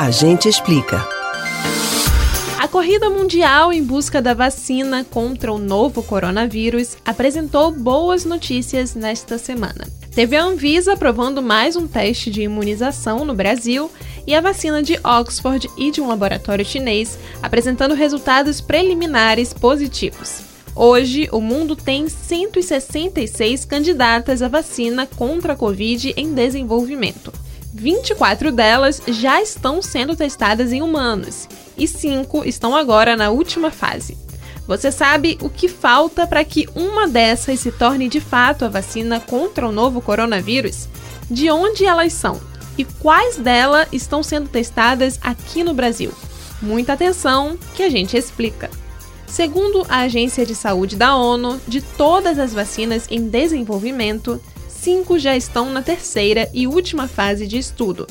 A gente explica. A corrida mundial em busca da vacina contra o novo coronavírus apresentou boas notícias nesta semana. Teve a Anvisa aprovando mais um teste de imunização no Brasil e a vacina de Oxford e de um laboratório chinês apresentando resultados preliminares positivos. Hoje, o mundo tem 166 candidatas à vacina contra a Covid em desenvolvimento. 24 delas já estão sendo testadas em humanos e 5 estão agora na última fase. Você sabe o que falta para que uma dessas se torne de fato a vacina contra o novo coronavírus? De onde elas são? E quais delas estão sendo testadas aqui no Brasil? Muita atenção que a gente explica. Segundo a Agência de Saúde da ONU, de todas as vacinas em desenvolvimento, cinco já estão na terceira e última fase de estudo.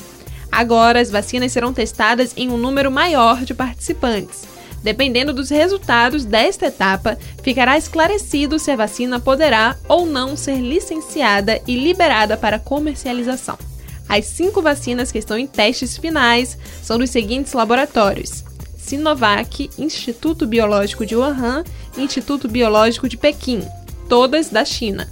Agora, as vacinas serão testadas em um número maior de participantes. Dependendo dos resultados desta etapa, ficará esclarecido se a vacina poderá ou não ser licenciada e liberada para comercialização. As cinco vacinas que estão em testes finais são dos seguintes laboratórios: Sinovac, Instituto Biológico de Wuhan e Instituto Biológico de Pequim, todas da China,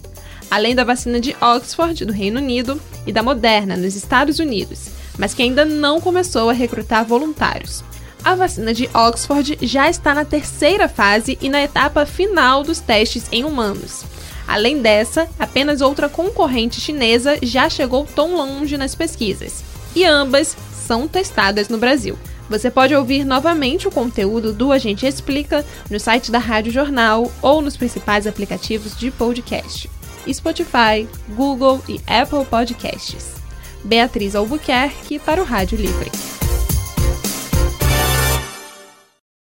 além da vacina de Oxford, do Reino Unido, e da Moderna, nos Estados Unidos, mas que ainda não começou a recrutar voluntários. A vacina de Oxford já está na terceira fase e na etapa final dos testes em humanos. Além dessa, apenas outra concorrente chinesa já chegou tão longe nas pesquisas, e ambas são testadas no Brasil. Você pode ouvir novamente o conteúdo do Agente Explica no site da Rádio Jornal ou nos principais aplicativos de podcast: Spotify, Google e Apple Podcasts. Beatriz Albuquerque para o Rádio Livre.